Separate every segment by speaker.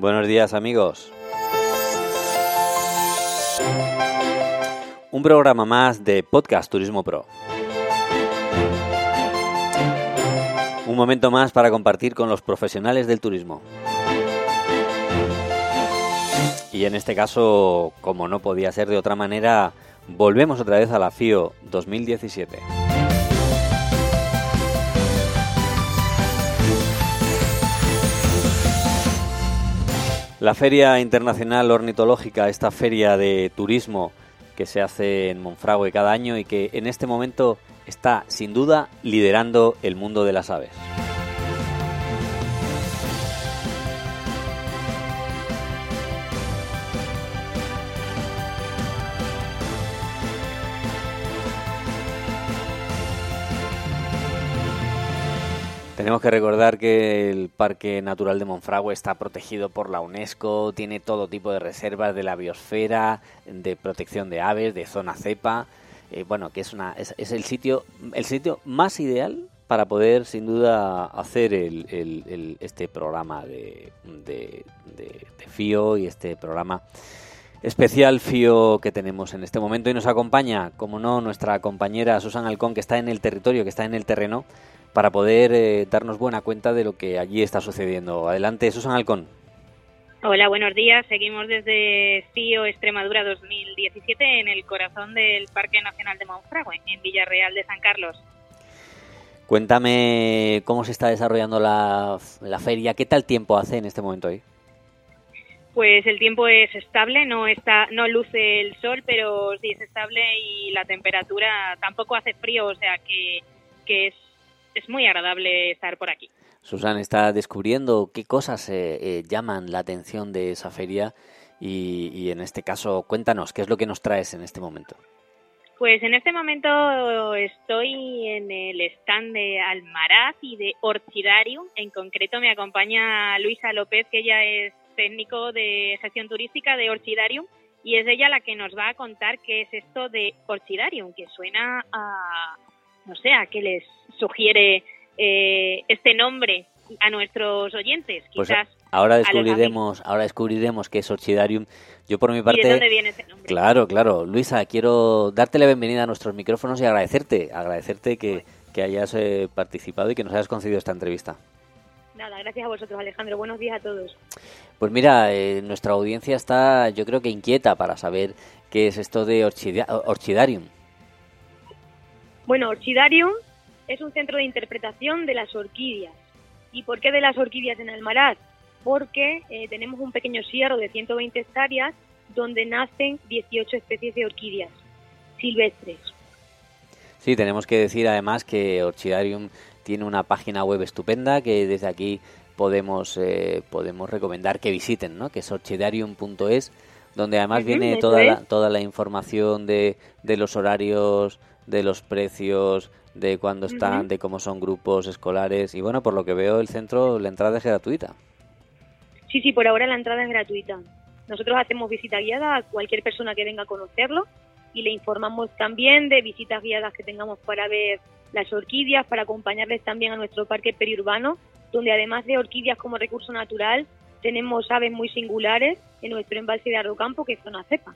Speaker 1: Buenos días amigos. Un programa más de Podcast Turismo Pro. Un momento más para compartir con los profesionales del turismo. Y en este caso, como no podía ser de otra manera, volvemos otra vez a la FIO 2017. La Feria Internacional Ornitológica, esta feria de turismo que se hace en Monfragüe cada año y que en este momento está sin duda liderando el mundo de las aves. Tenemos que recordar que el Parque Natural de Monfragüe está protegido por la UNESCO, tiene todo tipo de reservas de la biosfera, de protección de aves, de zona cepa. Eh, bueno, que es, una, es, el, sitio, el sitio más ideal para poder, sin duda, hacer el, este programa de, de, de, FIO y este programa especial FIO que tenemos en este momento. Y nos acompaña, como no, nuestra compañera Susan Alcón, que está en el territorio, que está en el terreno para poder eh, darnos buena cuenta de lo que allí está sucediendo. Adelante, Susan Alcón.
Speaker 2: Hola, buenos días. Seguimos desde CIO Extremadura 2017 en el corazón del Parque Nacional de Monfragüe, en Villarreal de San Carlos.
Speaker 1: Cuéntame cómo se está desarrollando la, la feria, qué tal tiempo hace en este momento ahí.
Speaker 2: Pues el tiempo es estable, no está, no luce el sol, pero sí es estable y la temperatura tampoco hace frío, o sea que, que es es muy agradable estar por aquí.
Speaker 1: Susan está descubriendo qué cosas eh, eh, llaman la atención de esa feria y, en este caso cuéntanos qué es lo que nos traes en este momento.
Speaker 2: Pues en este momento estoy en el stand de Almaraz y de Orchidarium. En concreto me acompaña Luisa López, que ella es técnico de gestión turística de Orchidarium y es ella la que nos va a contar qué es esto de Orchidarium, que suena a, no sé, a qué les sugiere eh, este nombre a nuestros oyentes.
Speaker 1: Pues Quizás ahora descubriremos, ahora descubriremos qué es Orchidarium. Yo por mi parte,
Speaker 2: ¿Y de dónde viene ese nombre?
Speaker 1: claro, claro, Luisa, quiero darte la bienvenida a nuestros micrófonos y agradecerte, agradecerte que, que hayas eh, participado y que nos hayas concedido esta entrevista.
Speaker 2: Nada, gracias a vosotros, Alejandro. Buenos días a todos.
Speaker 1: Pues mira, eh, nuestra audiencia está, yo creo que inquieta para saber qué es esto de Orchidarium.
Speaker 2: Bueno, Orchidarium es un centro de interpretación de las orquídeas. ¿Y por qué de las orquídeas en Almaraz? Porque eh, tenemos un pequeño sierro de 120 hectáreas donde nacen 18 especies de orquídeas silvestres.
Speaker 1: Sí, tenemos que decir además que Orchidarium tiene una página web estupenda que desde aquí podemos eh, podemos recomendar que visiten, ¿no? Que es orchidarium.es, donde además viene toda la, toda la información de, de los horarios de los precios, de cuándo están, de cómo son grupos escolares. Y bueno, por lo que veo, el centro, la entrada es gratuita.
Speaker 2: Sí, sí, por ahora la entrada es gratuita. Nosotros hacemos visita guiada a cualquier persona que venga a conocerlo y le informamos también de visitas guiadas que tengamos para ver las orquídeas, para acompañarles también a nuestro parque periurbano, donde además de orquídeas como recurso natural, tenemos aves muy singulares en nuestro embalse de Arrocampo, que es zona cepa.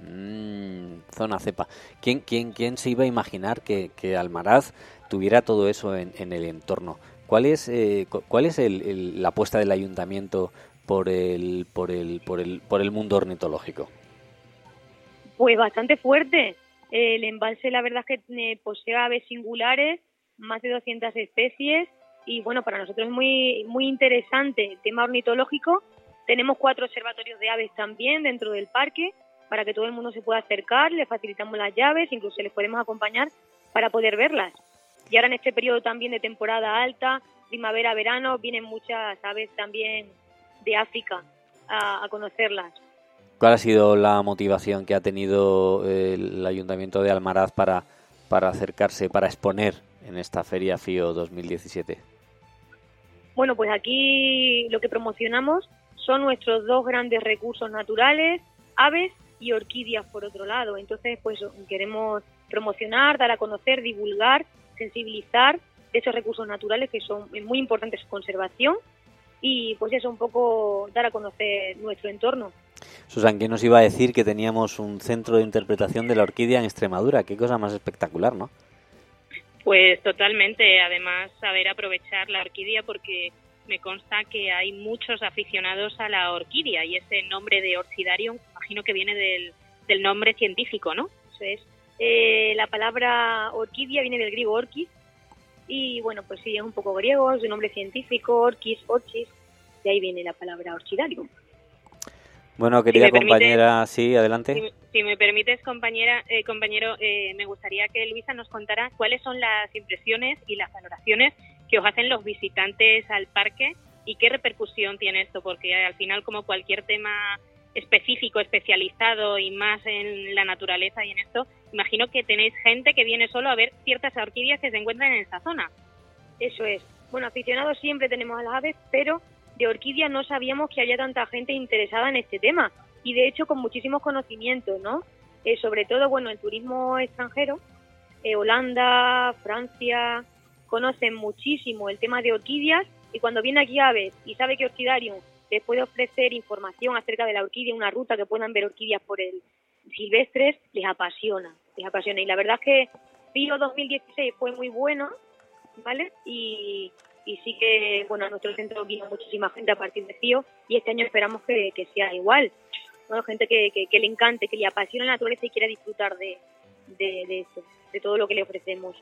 Speaker 1: Mm, zona cepa. ¿Quién, quién, ¿Quién se iba a imaginar que, que Almaraz tuviera todo eso en, en el entorno? ¿Cuál es, eh, cuál es el, la apuesta del ayuntamiento por el, por, el, por, el, por el mundo ornitológico?
Speaker 2: Pues bastante fuerte. El embalse, la verdad es que posee aves singulares, más de 200 especies, y bueno, para nosotros es muy, muy interesante el tema ornitológico. Tenemos cuatro observatorios de aves también dentro del parque, para que todo el mundo se pueda acercar, le facilitamos las llaves, incluso les podemos acompañar para poder verlas. Y ahora en este periodo también de temporada alta, primavera, verano, vienen muchas aves también de África a, conocerlas.
Speaker 1: ¿Cuál ha sido la motivación que ha tenido el Ayuntamiento de Almaraz para, para acercarse, para exponer en esta Feria FIO 2017?
Speaker 2: Bueno, pues aquí lo que promocionamos son nuestros dos grandes recursos naturales, aves y orquídeas por otro lado. Entonces, pues queremos promocionar, dar a conocer, divulgar, sensibilizar esos recursos naturales que son muy importantes su conservación y pues eso, un poco dar a conocer nuestro entorno.
Speaker 1: Susan, ¿quién nos iba a decir que teníamos un centro de interpretación de la orquídea en Extremadura? Qué cosa más espectacular, ¿no?
Speaker 3: Pues totalmente, además saber aprovechar la orquídea porque me consta que hay muchos aficionados a la orquídea y ese nombre de orchidario imagino que viene del, del nombre científico, ¿no?
Speaker 2: Es. Eh, la palabra orquídea viene del griego orquis y bueno, pues sí, es un poco griego, es un nombre científico, orquis, orchis, de ahí viene la palabra orchidarium.
Speaker 1: Bueno, querida compañera, sí, adelante.
Speaker 3: Si, me permites, compañera, eh, compañero, eh, me gustaría que Luisa nos contara cuáles son las impresiones y las valoraciones que os hacen los visitantes al parque y qué repercusión tiene esto, porque al final, como cualquier tema específico, especializado y más en la naturaleza y en esto, imagino que tenéis gente que viene solo a ver ciertas orquídeas que se encuentran en esa zona.
Speaker 2: Eso es. Bueno, aficionados siempre tenemos a las aves, pero de orquídeas no sabíamos que había tanta gente interesada en este tema y de hecho con muchísimos conocimientos, ¿no? Eh, sobre todo, bueno, el turismo extranjero, eh, Holanda, Francia, conocen muchísimo el tema de orquídeas y cuando viene aquí aves y sabe que Orquidarium les puede ofrecer información acerca de la orquídea, una ruta que puedan ver orquídeas por el silvestres, les apasiona, les apasiona. Y la verdad es que Pío 2016 fue muy bueno, ¿vale? Y, y sí que, bueno, a nuestro centro vino muchísima gente a partir de Pío y este año esperamos que, sea igual. ¿no? Gente que, que, le encante, que le apasione la naturaleza y quiera disfrutar de, de, de esto, de todo lo que le ofrecemos.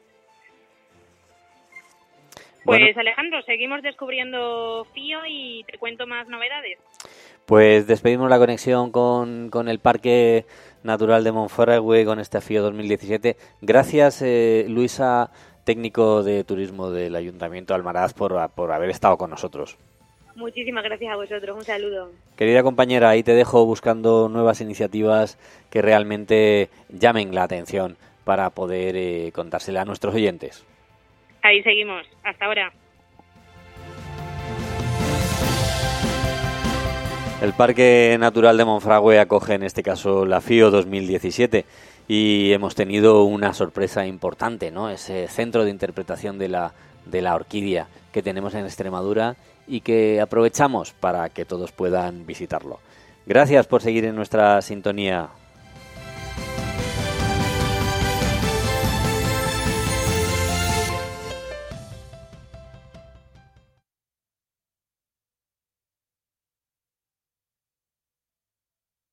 Speaker 3: Pues Alejandro, seguimos descubriendo FIO y te cuento más novedades.
Speaker 1: Pues despedimos la conexión con, con el Parque Natural de Monferragüe con este FIO 2017. Gracias, eh, Luisa, técnico de turismo del Ayuntamiento de Almaraz, por, por haber estado con nosotros.
Speaker 2: Muchísimas gracias a vosotros, un saludo.
Speaker 1: Querida compañera, ahí te dejo buscando nuevas iniciativas que realmente llamen la atención para poder eh, contársela a nuestros oyentes.
Speaker 3: Ahí seguimos. Hasta ahora.
Speaker 1: El Parque Natural de Monfragüe acoge en este caso la FIO 2017 y hemos tenido una sorpresa importante, ¿no? Ese centro de interpretación de la, de la orquídea que tenemos en Extremadura y que aprovechamos para que todos puedan visitarlo. Gracias por seguir en nuestra sintonía.